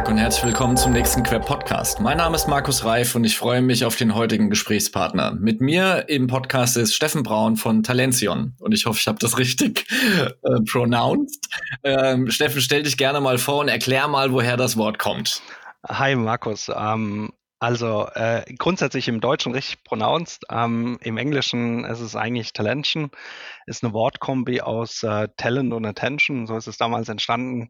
Tag und herzlich willkommen zum nächsten Quer Podcast. Mein Name ist Markus Reif und ich freue mich auf den heutigen Gesprächspartner. Mit mir im Podcast ist Steffen Braun von Talention und ich hoffe, ich habe das richtig äh, pronounced. Ähm, Steffen, stell dich gerne mal vor und erklär mal, woher das Wort kommt. Hi Markus, ähm, also äh, grundsätzlich im Deutschen richtig pronounced. Ähm, Im Englischen ist es eigentlich Talention, ist eine Wortkombi aus äh, Talent und Attention. So ist es damals entstanden.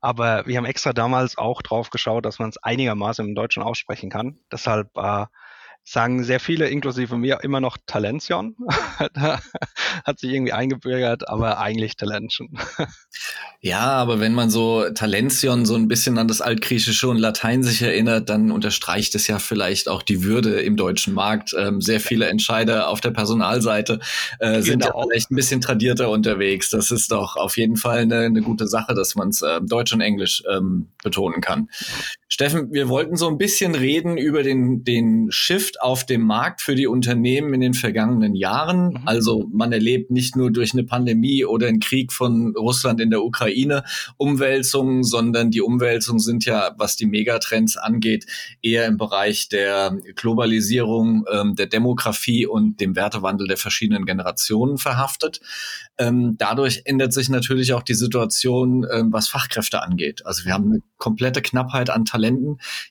Aber wir haben extra damals auch drauf geschaut, dass man es einigermaßen im Deutschen aussprechen kann. Deshalb äh, sagen sehr viele, inklusive mir, immer noch Talention. Hat sich irgendwie eingebürgert, aber eigentlich Talention. ja, aber wenn man so Talention so ein bisschen an das Altgriechische und Latein sich erinnert, dann unterstreicht es ja vielleicht auch die Würde im deutschen Markt. Ähm, sehr viele Entscheider auf der Personalseite äh, sind genau. ja vielleicht ein bisschen tradierter unterwegs. Das ist doch auf jeden Fall eine, eine gute Sache, dass man es äh, Deutsch und Englisch ähm, betonen kann. Steffen, wir wollten so ein bisschen reden über den, den Shift auf dem Markt für die Unternehmen in den vergangenen Jahren. Mhm. Also man erlebt nicht nur durch eine Pandemie oder einen Krieg von Russland in der Ukraine Umwälzungen, sondern die Umwälzungen sind ja, was die Megatrends angeht, eher im Bereich der Globalisierung, ähm, der Demografie und dem Wertewandel der verschiedenen Generationen verhaftet. Ähm, dadurch ändert sich natürlich auch die Situation, ähm, was Fachkräfte angeht. Also wir haben eine komplette Knappheit an Talenten.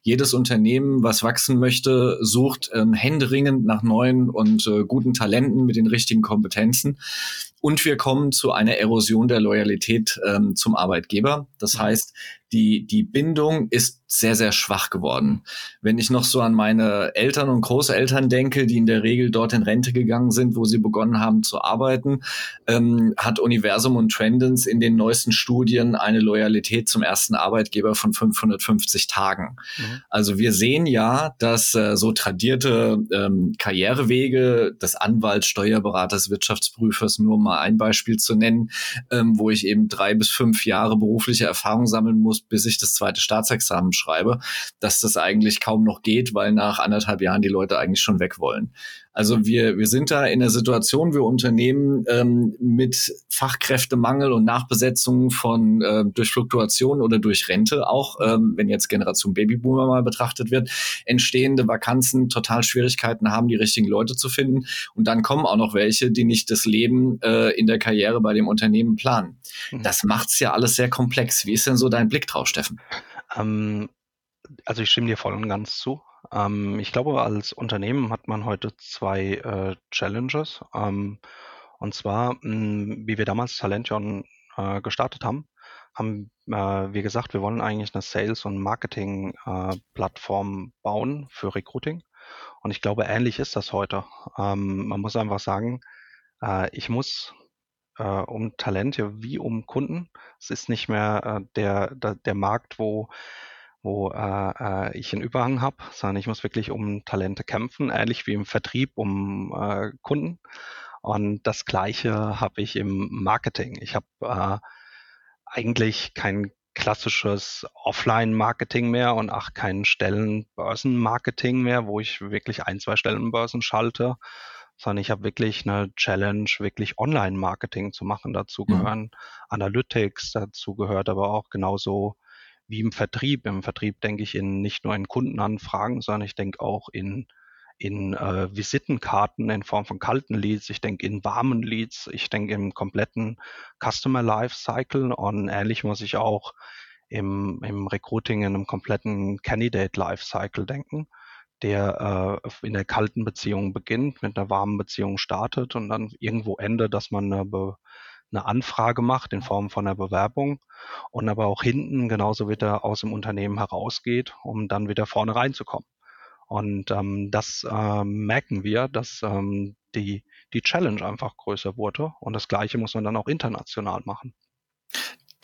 Jedes Unternehmen, was wachsen möchte, sucht ähm, händeringend nach neuen und äh, guten Talenten mit den richtigen Kompetenzen. Und wir kommen zu einer Erosion der Loyalität ähm, zum Arbeitgeber. Das mhm. heißt, die, die Bindung ist sehr, sehr schwach geworden. Wenn ich noch so an meine Eltern und Großeltern denke, die in der Regel dort in Rente gegangen sind, wo sie begonnen haben zu arbeiten, ähm, hat Universum und Trendens in den neuesten Studien eine Loyalität zum ersten Arbeitgeber von 550 Tagen. Mhm. Also wir sehen ja, dass äh, so tradierte ähm, Karrierewege des Anwalts, Steuerberaters, Wirtschaftsprüfers, nur mal ein Beispiel zu nennen, ähm, wo ich eben drei bis fünf Jahre berufliche Erfahrung sammeln muss, muss, bis ich das zweite Staatsexamen schreibe, dass das eigentlich kaum noch geht, weil nach anderthalb Jahren die Leute eigentlich schon weg wollen. Also wir, wir sind da in der Situation, wir Unternehmen ähm, mit Fachkräftemangel und Nachbesetzung von äh, durch Fluktuation oder durch Rente auch, ähm, wenn jetzt Generation Babyboomer mal betrachtet wird, entstehende Vakanzen total Schwierigkeiten haben, die richtigen Leute zu finden. Und dann kommen auch noch welche, die nicht das Leben äh, in der Karriere bei dem Unternehmen planen. Mhm. Das macht's ja alles sehr komplex. Wie ist denn so dein Blick drauf, Steffen? Ähm, also ich stimme dir voll und ganz zu. Ähm, ich glaube, als Unternehmen hat man heute zwei äh, Challenges. Ähm, und zwar, mh, hm, wie wir damals Talention äh, gestartet haben, haben äh, wir gesagt, wir wollen eigentlich eine Sales- und Marketing-Plattform äh, bauen für Recruiting. Und ich glaube, ähnlich ist das heute. Ähm, man muss einfach sagen, äh, ich muss äh, um Talente wie um Kunden. Es ist nicht mehr der, der, der Markt, wo wo äh, äh, ich einen Überhang habe, sondern ich muss wirklich um Talente kämpfen, ähnlich wie im Vertrieb um äh, Kunden. Und das Gleiche habe ich im Marketing. Ich habe äh, eigentlich kein klassisches Offline-Marketing mehr und auch kein Stellenbörsen-Marketing mehr, wo ich wirklich ein, zwei Stellenbörsen schalte, sondern ich habe wirklich eine Challenge, wirklich Online-Marketing zu machen. Dazu mhm. gehören mhm. Analytics, dazu gehört aber auch genauso wie im Vertrieb. Im Vertrieb denke ich in nicht nur in Kundenanfragen, sondern ich denke auch in in äh, Visitenkarten in Form von kalten Leads, ich denke in warmen Leads, ich denke im kompletten Customer Life Cycle und ähnlich muss ich auch im, im Recruiting in einem kompletten Candidate Life Cycle denken, der äh, in der kalten Beziehung beginnt, mit einer warmen Beziehung startet und dann irgendwo endet, dass man eine eine Anfrage macht in Form von einer Bewerbung und aber auch hinten genauso wieder aus dem Unternehmen herausgeht, um dann wieder vorne reinzukommen. Und ähm, das ähm, merken wir, dass ähm, die, die Challenge einfach größer wurde. Und das Gleiche muss man dann auch international machen.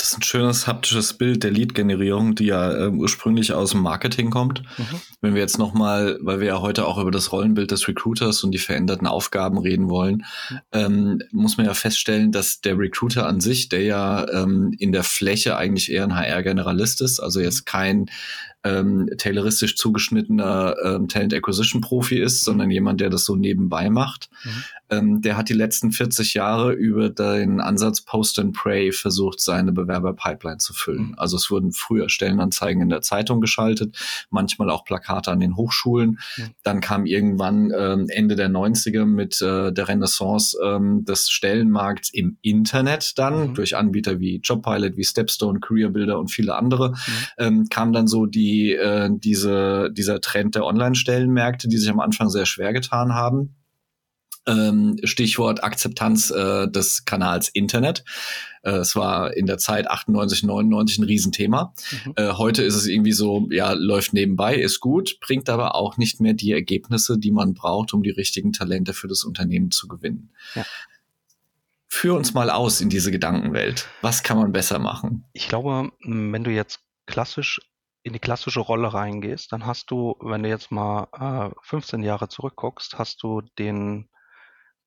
Das ist ein schönes haptisches Bild der Lead-Generierung, die ja äh, ursprünglich aus dem Marketing kommt. Mhm. Wenn wir jetzt nochmal, weil wir ja heute auch über das Rollenbild des Recruiters und die veränderten Aufgaben reden wollen, mhm. ähm, muss man ja feststellen, dass der Recruiter an sich, der ja ähm, in der Fläche eigentlich eher ein HR-Generalist ist, also jetzt kein ähm, tayloristisch zugeschnittener ähm, Talent Acquisition Profi ist, sondern jemand, der das so nebenbei macht. Mhm. Ähm, der hat die letzten 40 Jahre über den Ansatz Post and Pray versucht, seine Bewerberpipeline zu füllen. Mhm. Also es wurden früher Stellenanzeigen in der Zeitung geschaltet, manchmal auch Plakate an den Hochschulen. Mhm. Dann kam irgendwann ähm, Ende der 90er mit äh, der Renaissance ähm, des Stellenmarkts im Internet dann mhm. durch Anbieter wie Jobpilot, wie Stepstone, Career Builder und viele andere, mhm. ähm, kam dann so die, äh, diese, dieser Trend der Online-Stellenmärkte, die sich am Anfang sehr schwer getan haben. Ähm, Stichwort Akzeptanz äh, des Kanals Internet. Äh, es war in der Zeit 98, 99 ein Riesenthema. Mhm. Äh, heute ist es irgendwie so, ja, läuft nebenbei, ist gut, bringt aber auch nicht mehr die Ergebnisse, die man braucht, um die richtigen Talente für das Unternehmen zu gewinnen. Ja. Führ uns mal aus in diese Gedankenwelt. Was kann man besser machen? Ich glaube, wenn du jetzt klassisch in die klassische Rolle reingehst, dann hast du, wenn du jetzt mal äh, 15 Jahre zurückguckst, hast du den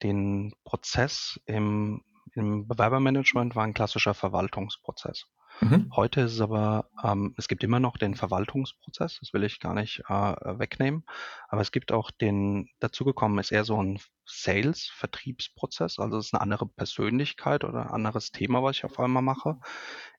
den Prozess im im Bewerbermanagement war ein klassischer Verwaltungsprozess. Mhm. Heute ist es aber, ähm, es gibt immer noch den Verwaltungsprozess, das will ich gar nicht äh, wegnehmen, aber es gibt auch den, dazugekommen ist eher so ein Sales-Vertriebsprozess, also es ist eine andere Persönlichkeit oder ein anderes Thema, was ich auf einmal mache.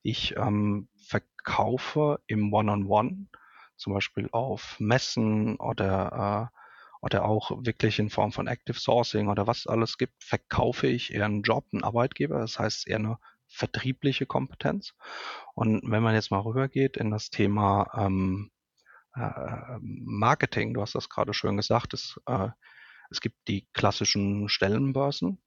Ich ähm, verkaufe im One-on-One, -on -One, zum Beispiel auf Messen oder äh, oder auch wirklich in Form von Active Sourcing oder was alles gibt, verkaufe ich eher einen Job, einen Arbeitgeber. Das heißt eher eine vertriebliche Kompetenz. Und wenn man jetzt mal rübergeht in das Thema ähm, äh, Marketing, du hast das gerade schön gesagt, es, äh, es gibt die klassischen Stellenbörsen,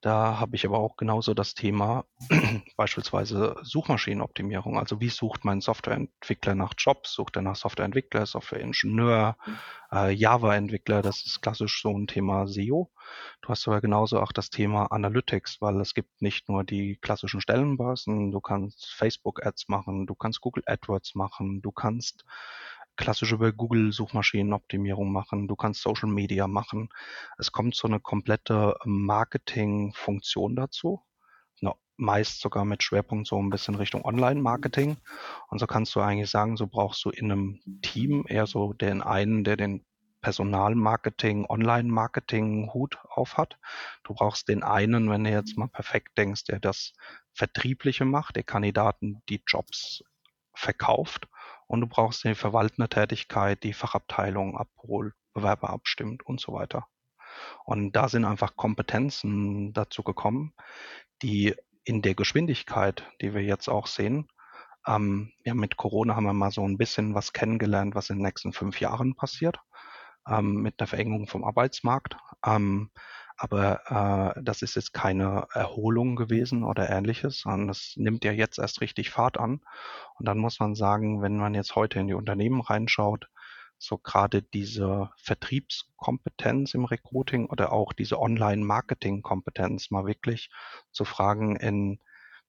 da habe ich aber auch genauso das Thema beispielsweise Suchmaschinenoptimierung. Also wie sucht mein Softwareentwickler nach Jobs? Sucht er nach Softwareentwickler, Softwareingenieur, äh, Java-Entwickler? Das ist klassisch so ein Thema SEO. Du hast aber genauso auch das Thema Analytics, weil es gibt nicht nur die klassischen Stellenbörsen. Du kannst Facebook-Ads machen, du kannst Google AdWords machen, du kannst klassisch über Google Suchmaschinenoptimierung machen, du kannst Social Media machen. Es kommt so eine komplette Marketing-Funktion dazu, ne, meist sogar mit Schwerpunkt so ein bisschen Richtung Online-Marketing. Und so kannst du eigentlich sagen, so brauchst du in einem Team eher so den einen, der den Personalmarketing, Online-Marketing-Hut auf hat. Du brauchst den einen, wenn du jetzt mal perfekt denkst, der das Vertriebliche macht, der Kandidaten die Jobs verkauft und du brauchst die verwaltende Tätigkeit, die Fachabteilung abholt, Bewerber abstimmt und so weiter. Und da sind einfach Kompetenzen dazu gekommen, die in der Geschwindigkeit, die wir jetzt auch sehen, ähm, ja, mit Corona haben wir mal so ein bisschen was kennengelernt, was in den nächsten fünf Jahren passiert, ähm, mit der Verengung vom Arbeitsmarkt. Ähm, aber äh, das ist jetzt keine Erholung gewesen oder ähnliches, sondern es nimmt ja jetzt erst richtig Fahrt an. Und dann muss man sagen, wenn man jetzt heute in die Unternehmen reinschaut, so gerade diese Vertriebskompetenz im Recruiting oder auch diese Online-Marketing-Kompetenz mal wirklich zu fragen in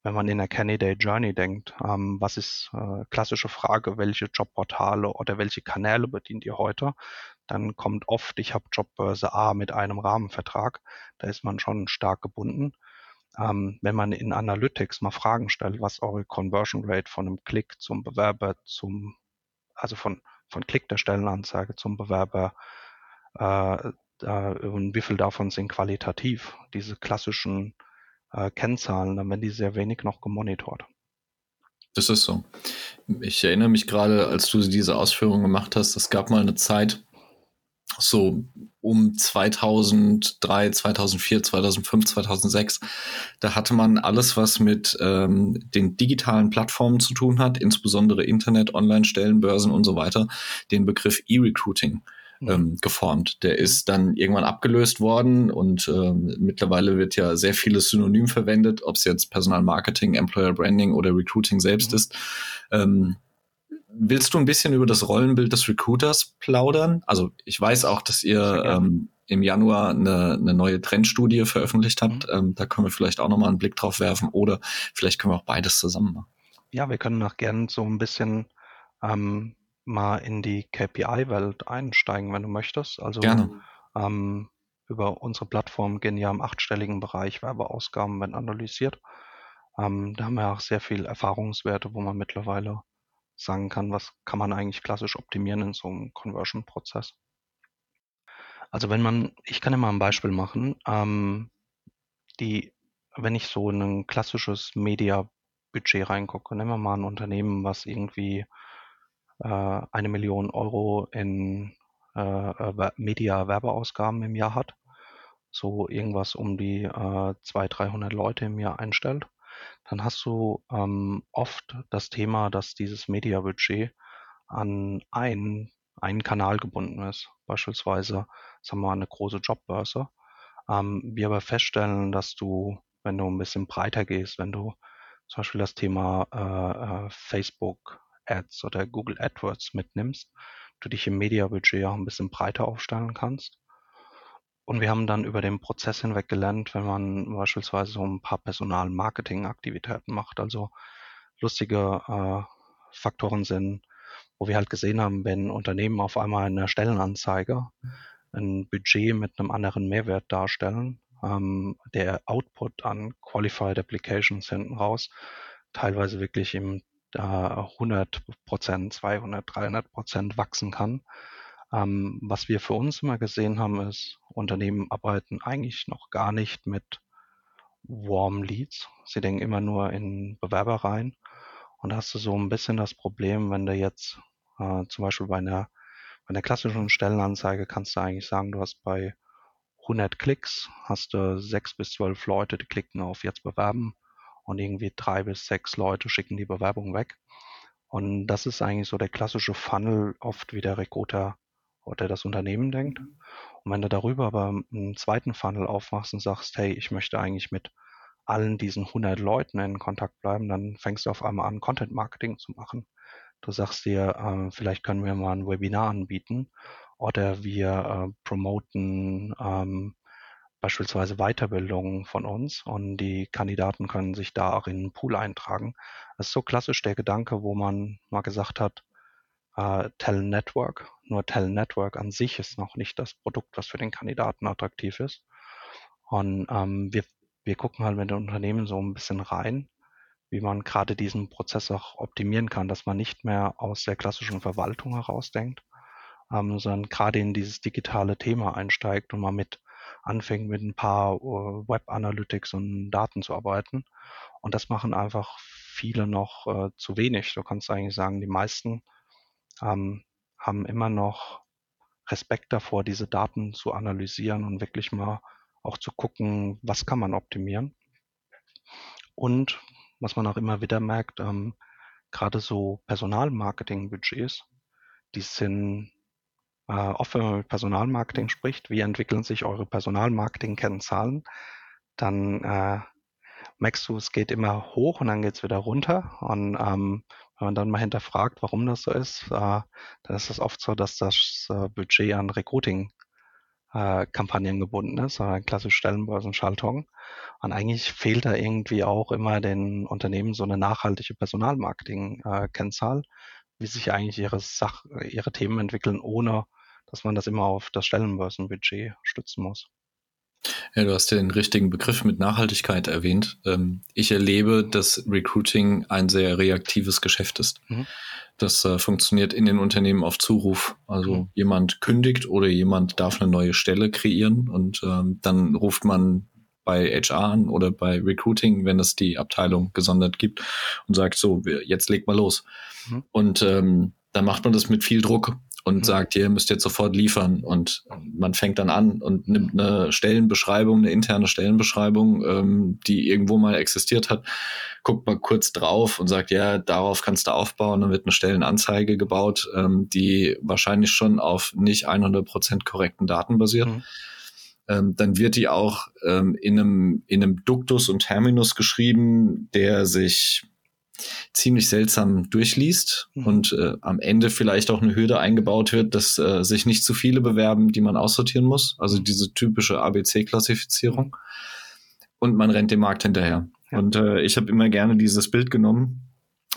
wenn man in der Candidate Journey denkt, ähm, was ist äh, klassische Frage, welche Jobportale oder welche Kanäle bedient ihr heute? Dann kommt oft, ich habe Jobbörse A mit einem Rahmenvertrag, da ist man schon stark gebunden. Ähm, wenn man in Analytics mal Fragen stellt, was eure Conversion Rate von einem Klick zum Bewerber zum, also von, von Klick der Stellenanzeige zum Bewerber, äh, äh, und wie viel davon sind qualitativ, diese klassischen äh, Kennzahlen, dann werden die sehr wenig noch gemonitort. Das ist so. Ich erinnere mich gerade, als du diese Ausführungen gemacht hast, es gab mal eine Zeit, so um 2003, 2004, 2005, 2006, da hatte man alles, was mit ähm, den digitalen Plattformen zu tun hat, insbesondere Internet, Online-Stellenbörsen und so weiter, den Begriff E-Recruiting ähm, geformt. Der ist dann irgendwann abgelöst worden und ähm, mittlerweile wird ja sehr vieles Synonym verwendet, ob es jetzt Personalmarketing, Employer Branding oder Recruiting selbst mhm. ist. Ähm, willst du ein bisschen über das Rollenbild des Recruiters plaudern? Also ich weiß auch, dass ihr ähm, im Januar eine, eine neue Trendstudie veröffentlicht habt. Mhm. Ähm, da können wir vielleicht auch nochmal einen Blick drauf werfen oder vielleicht können wir auch beides zusammen machen. Ja, wir können noch gern so ein bisschen ähm, mal in die KPI-Welt einsteigen, wenn du möchtest. Also Gerne. Ähm, über unsere Plattform gehen ja im achtstelligen Bereich Werbeausgaben werden analysiert. Ähm, da haben wir auch sehr viel Erfahrungswerte, wo man mittlerweile sagen kann, was kann man eigentlich klassisch optimieren in so einem Conversion-Prozess. Also wenn man, ich kann immer ein Beispiel machen, ähm, die, wenn ich so in ein klassisches Media-Budget reingucke, nehmen wir mal ein Unternehmen, was irgendwie äh, eine Million Euro in äh Media-Werbeausgaben im Jahr hat, so irgendwas um die äh, 200, 300 Leute im Jahr einstellt, dann hast du ähm, oft das Thema, dass dieses Media-Budget an einen, einen Kanal gebunden ist. Beispielsweise, sagen wir mal, eine große Jobbörse. Ähm, wir aber feststellen, dass du, wenn du ein bisschen breiter gehst, wenn du zum Beispiel das Thema äh, äh Facebook Ads oder Google AdWords mitnimmst, du dich im Media-Budget auch ein bisschen breiter aufstellen kannst. Und wir haben dann über den Prozess hinweg gelernt, wenn man beispielsweise so ein paar Personal-Marketing-Aktivitäten macht, also lustige äh, Faktoren sind, wo wir halt gesehen haben, wenn Unternehmen auf einmal in der Stellenanzeige ein Budget mit einem anderen Mehrwert darstellen, ähm, der Output an Qualified Applications hinten raus teilweise wirklich im äh, 100 Prozent, 200, 300 Prozent wachsen kann. Ähm, was wir für uns immer gesehen haben, ist, Unternehmen arbeiten eigentlich noch gar nicht mit Warm Leads. Sie denken immer nur in Bewerber rein. Und da hast du so ein bisschen das Problem, wenn du jetzt äh, zum Beispiel bei einer, bei einer klassischen Stellenanzeige kannst du eigentlich sagen, du hast bei 100 Klicks, hast du sechs bis zwölf Leute, die klicken auf jetzt bewerben und irgendwie drei bis sechs Leute schicken die Bewerbung weg. Und das ist eigentlich so der klassische Funnel, oft wie der Recruiter oder das Unternehmen denkt. Und wenn du darüber aber einen zweiten Funnel aufmachst und sagst, hey, ich möchte eigentlich mit allen diesen 100 Leuten in Kontakt bleiben, dann fängst du auf einmal an, Content Marketing zu machen. Du sagst dir, äh, vielleicht können wir mal ein Webinar anbieten oder wir äh, promoten ähm, beispielsweise Weiterbildungen von uns und die Kandidaten können sich da auch in einen Pool eintragen. Das ist so klassisch der Gedanke, wo man mal gesagt hat, äh, Talent Network, nur Talent Network an sich ist noch nicht das Produkt, was für den Kandidaten attraktiv ist. Und ähm, wir, wir gucken halt mit den Unternehmen so ein bisschen rein, wie man gerade diesen Prozess auch optimieren kann, dass man nicht mehr aus der klassischen Verwaltung herausdenkt, ähm, sondern gerade in dieses digitale Thema einsteigt und mal mit anfängt mit ein paar uh, Web Analytics und Daten zu arbeiten. Und das machen einfach viele noch äh, zu wenig. Du kannst eigentlich sagen, die meisten ähm, haben immer noch Respekt davor, diese Daten zu analysieren und wirklich mal auch zu gucken, was kann man optimieren. Und was man auch immer wieder merkt, ähm, gerade so Personalmarketing-Budgets, die sind äh, oft wenn man mit Personalmarketing spricht, wie entwickeln sich eure Personalmarketing-Kennzahlen, dann äh, merkst du, es geht immer hoch und dann geht es wieder runter. Und ähm, wenn man dann mal hinterfragt, warum das so ist, äh, dann ist es oft so, dass das äh, Budget an Recruiting äh, Kampagnen gebunden ist, sondern klassisch Stellenbörsenschaltung. Und eigentlich fehlt da irgendwie auch immer den Unternehmen so eine nachhaltige Personalmarketing-Kennzahl, wie sich eigentlich ihre Sach ihre Themen entwickeln, ohne dass man das immer auf das Stellenbörsenbudget stützen muss. Ja, du hast den richtigen Begriff mit Nachhaltigkeit erwähnt. Ähm, ich erlebe, dass Recruiting ein sehr reaktives Geschäft ist. Mhm. Das äh, funktioniert in den Unternehmen auf Zuruf. Also mhm. jemand kündigt oder jemand darf eine neue Stelle kreieren und ähm, dann ruft man bei HR an oder bei Recruiting, wenn es die Abteilung gesondert gibt und sagt so, jetzt legt mal los. Mhm. Und ähm, dann macht man das mit viel Druck und mhm. sagt, ihr müsst jetzt sofort liefern. Und man fängt dann an und nimmt eine Stellenbeschreibung, eine interne Stellenbeschreibung, ähm, die irgendwo mal existiert hat, guckt mal kurz drauf und sagt, ja, darauf kannst du aufbauen. Dann wird eine Stellenanzeige gebaut, ähm, die wahrscheinlich schon auf nicht 100 Prozent korrekten Daten basiert. Mhm. Ähm, dann wird die auch ähm, in, einem, in einem Duktus und Terminus geschrieben, der sich ziemlich seltsam durchliest mhm. und äh, am Ende vielleicht auch eine Hürde eingebaut wird, dass äh, sich nicht zu viele bewerben, die man aussortieren muss. Also diese typische ABC-Klassifizierung. Und man rennt dem Markt hinterher. Ja. Und äh, ich habe immer gerne dieses Bild genommen.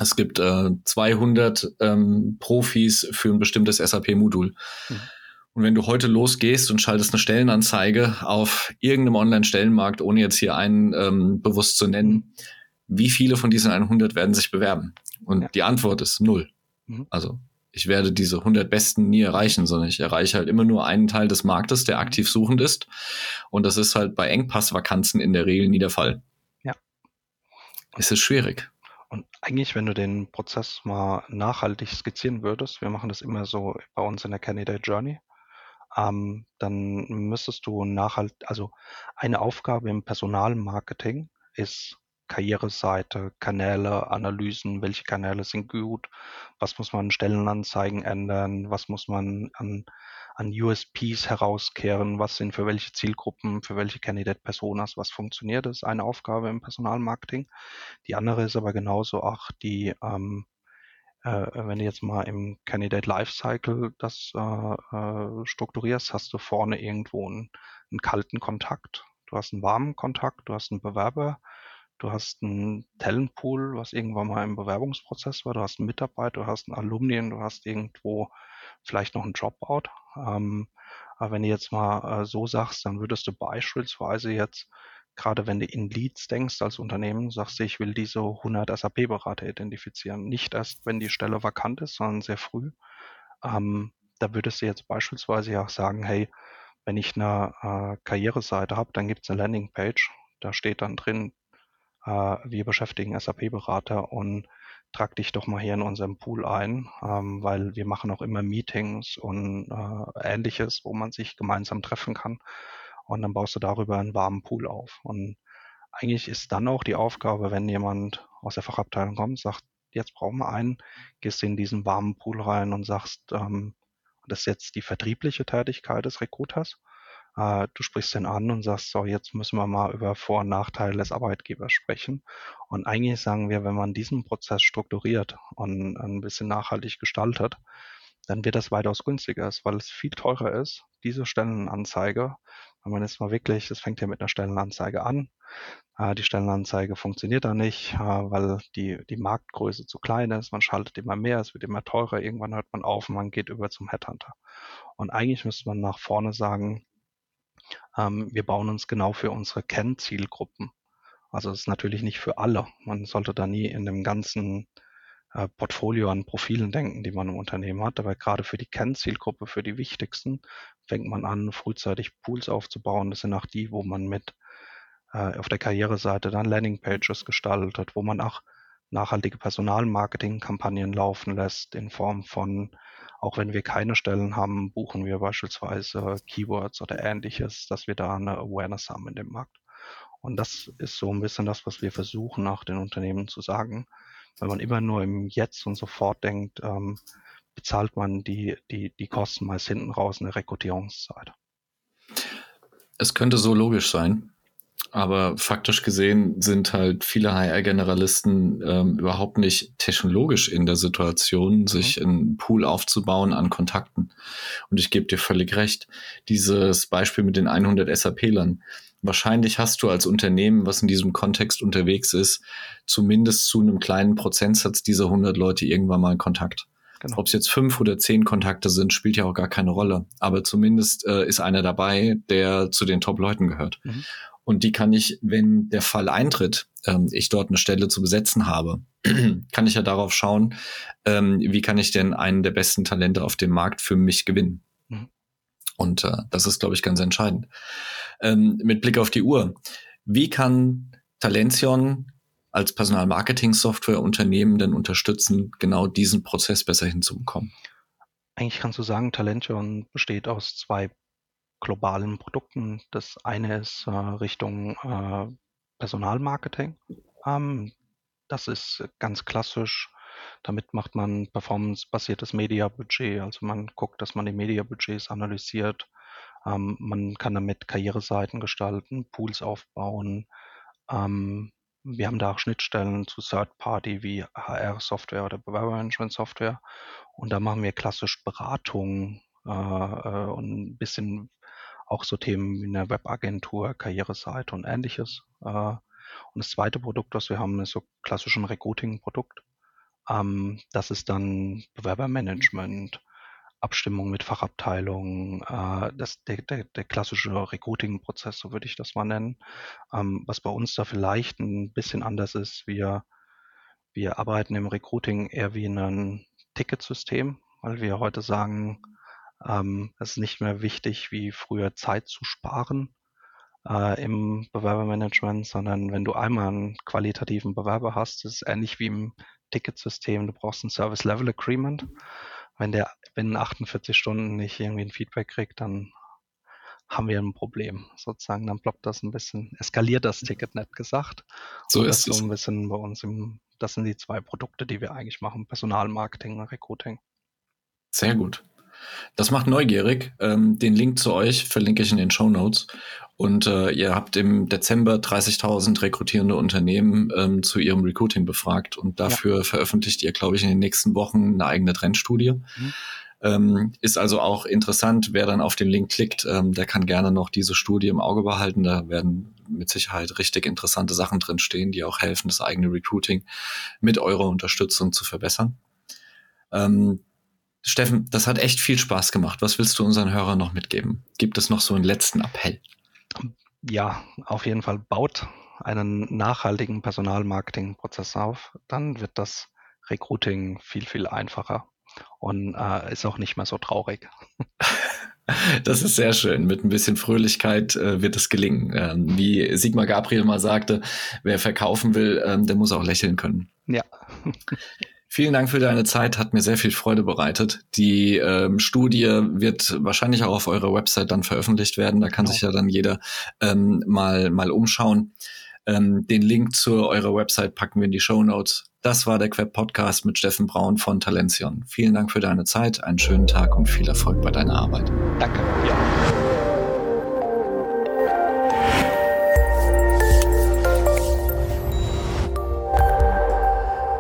Es gibt äh, 200 ähm, Profis für ein bestimmtes SAP-Modul. Mhm. Und wenn du heute losgehst und schaltest eine Stellenanzeige auf irgendeinem Online-Stellenmarkt, ohne jetzt hier einen ähm, bewusst zu nennen, wie viele von diesen 100 werden sich bewerben? Und ja. die Antwort ist null. Mhm. Also ich werde diese 100 Besten nie erreichen, sondern ich erreiche halt immer nur einen Teil des Marktes, der aktiv suchend ist. Und das ist halt bei Engpassvakanzen in der Regel nie der Fall. Ja. Es ist schwierig. Und eigentlich, wenn du den Prozess mal nachhaltig skizzieren würdest, wir machen das immer so bei uns in der Candidate Journey, ähm, dann müsstest du nachhalt, also eine Aufgabe im Personalmarketing ist Karriereseite, Kanäle, Analysen, welche Kanäle sind gut, was muss man an Stellenanzeigen ändern, was muss man an, an USPs herauskehren, was sind für welche Zielgruppen, für welche Candidate-Personas, was funktioniert, das ist eine Aufgabe im Personalmarketing. Die andere ist aber genauso auch die, ähm, äh, wenn du jetzt mal im Candidate Lifecycle das äh, äh, strukturierst, hast du vorne irgendwo einen, einen kalten Kontakt, du hast einen warmen Kontakt, du hast einen Bewerber, Du hast einen Talentpool, was irgendwann mal im Bewerbungsprozess war. Du hast einen Mitarbeiter, du hast einen Alumnien, du hast irgendwo vielleicht noch einen Dropout. Ähm, aber wenn du jetzt mal äh, so sagst, dann würdest du beispielsweise jetzt, gerade wenn du in Leads denkst als Unternehmen, sagst du, ich will diese 100 SAP-Berater identifizieren. Nicht erst, wenn die Stelle vakant ist, sondern sehr früh. Ähm, da würdest du jetzt beispielsweise auch sagen, hey, wenn ich eine äh, Karriereseite habe, dann gibt es eine Landingpage. Da steht dann drin, wir beschäftigen SAP-Berater und trag dich doch mal hier in unserem Pool ein, ähm, weil wir machen auch immer Meetings und äh, ähnliches, wo man sich gemeinsam treffen kann. Und dann baust du darüber einen warmen Pool auf. Und eigentlich ist dann auch die Aufgabe, wenn jemand aus der Fachabteilung kommt, sagt, jetzt brauchen wir einen, gehst in diesen warmen Pool rein und sagst, ähm, das ist jetzt die vertriebliche Tätigkeit des Recruiters. Äh, du sprichst den an und sagst, so, jetzt müssen wir mal über Vor- und Nachteile des Arbeitgebers sprechen. Und eigentlich sagen wir, wenn man diesen Prozess strukturiert und ein bisschen nachhaltig gestaltet, dann wird das weitaus günstiger, weil es viel teurer ist, diese Stellenanzeige, wenn man jetzt mal wirklich, das fängt ja mit einer Stellenanzeige an, äh, die Stellenanzeige funktioniert da nicht, äh, weil die, die Marktgröße zu klein ist, man schaltet immer mehr, es wird immer teurer, irgendwann hört man auf und man geht über zum Headhunter. Und eigentlich müsste man nach vorne sagen, ähm, wir bauen uns genau für unsere Kennzielgruppen. Also es ist natürlich nicht für alle. Man sollte da nie in dem ganzen äh, Portfolio an Profilen denken, die man im Unternehmen hat. Aber gerade für die Kennzielgruppe, für die wichtigsten, fängt man an, frühzeitig Pools aufzubauen. Das sind auch die, wo man mit äh, auf der Karriereseite dann Landingpages gestaltet, wo man auch nachhaltige Personalmarketing-Kampagnen laufen lässt in Form von auch wenn wir keine Stellen haben, buchen wir beispielsweise Keywords oder ähnliches, dass wir da eine Awareness haben in dem Markt. Und das ist so ein bisschen das, was wir versuchen, nach den Unternehmen zu sagen. Wenn man immer nur im Jetzt und sofort denkt, ähm, bezahlt man die, die, die Kosten meist hinten raus in der Rekrutierungszeit. Es könnte so logisch sein. Aber faktisch gesehen sind halt viele HR-Generalisten ähm, überhaupt nicht technologisch in der Situation, sich mhm. einen Pool aufzubauen an Kontakten. Und ich gebe dir völlig recht. Dieses Beispiel mit den 100 SAP-Lern. Wahrscheinlich hast du als Unternehmen, was in diesem Kontext unterwegs ist, zumindest zu einem kleinen Prozentsatz dieser 100 Leute irgendwann mal Kontakt. Genau. Ob es jetzt fünf oder zehn Kontakte sind, spielt ja auch gar keine Rolle. Aber zumindest äh, ist einer dabei, der zu den Top-Leuten gehört. Mhm. Und die kann ich, wenn der Fall eintritt, ähm, ich dort eine Stelle zu besetzen habe, kann ich ja darauf schauen, ähm, wie kann ich denn einen der besten Talente auf dem Markt für mich gewinnen. Mhm. Und äh, das ist, glaube ich, ganz entscheidend. Ähm, mit Blick auf die Uhr, wie kann Talention als Personalmarketing-Software Unternehmen denn unterstützen, genau diesen Prozess besser hinzubekommen? Eigentlich kannst du sagen, Talention besteht aus zwei globalen Produkten. Das eine ist äh, Richtung äh, Personalmarketing. Ähm, das ist ganz klassisch. Damit macht man performance-basiertes Media-Budget. Also man guckt, dass man die Media-Budgets analysiert. Ähm, man kann damit Karriereseiten gestalten, Pools aufbauen. Ähm, wir haben da auch Schnittstellen zu Third-Party wie HR-Software oder Bewerbermanagement-Software. Und da machen wir klassisch Beratung äh, äh, und ein bisschen auch so Themen wie eine Webagentur, Karriereseite und ähnliches. Äh, und das zweite Produkt, was wir haben, ist so klassisch ein Recruiting-Produkt. Ähm, das ist dann Bewerbermanagement, Abstimmung mit Fachabteilungen, äh, das, der, der, der klassische Recruiting-Prozess, so würde ich das mal nennen. Ähm, was bei uns da vielleicht ein bisschen anders ist, wir, wir arbeiten im Recruiting eher wie ein Ticketsystem, weil wir heute sagen, ähm, es ist nicht mehr wichtig, wie früher Zeit zu sparen äh, im Bewerbermanagement, sondern wenn du einmal einen qualitativen Bewerber hast, ist es ähnlich wie im Ticketsystem. Du brauchst ein Service Level Agreement. Wenn der wenn 48 Stunden nicht irgendwie ein Feedback kriegt, dann haben wir ein Problem sozusagen. Dann blockt das ein bisschen, eskaliert das Ticket nicht gesagt. So Und ist das es. so ein bisschen bei uns im, das sind die zwei Produkte, die wir eigentlich machen: Personalmarketing und Recruiting. Sehr gut. Das macht neugierig. Ähm, den Link zu euch verlinke ich in den Show Notes. Und äh, ihr habt im Dezember 30.000 rekrutierende Unternehmen ähm, zu ihrem Recruiting befragt. Und dafür ja. veröffentlicht ihr, glaube ich, in den nächsten Wochen eine eigene Trendstudie. Mhm. Ähm, ist also auch interessant, wer dann auf den Link klickt, ähm, der kann gerne noch diese Studie im Auge behalten. Da werden mit Sicherheit richtig interessante Sachen drinstehen, die auch helfen, das eigene Recruiting mit eurer Unterstützung zu verbessern. Ähm, Steffen, das hat echt viel Spaß gemacht. Was willst du unseren Hörern noch mitgeben? Gibt es noch so einen letzten Appell? Ja, auf jeden Fall baut einen nachhaltigen Personalmarketingprozess auf. Dann wird das Recruiting viel, viel einfacher und äh, ist auch nicht mehr so traurig. Das ist sehr schön. Mit ein bisschen Fröhlichkeit äh, wird es gelingen. Ähm, wie Sigmar Gabriel mal sagte, wer verkaufen will, ähm, der muss auch lächeln können. Ja. Vielen Dank für deine Zeit, hat mir sehr viel Freude bereitet. Die ähm, Studie wird wahrscheinlich auch auf eurer Website dann veröffentlicht werden. Da kann genau. sich ja dann jeder ähm, mal, mal umschauen. Ähm, den Link zu eurer Website packen wir in die Show Notes. Das war der Queb Podcast mit Steffen Braun von Talention. Vielen Dank für deine Zeit, einen schönen Tag und viel Erfolg bei deiner Arbeit. Danke. Ja.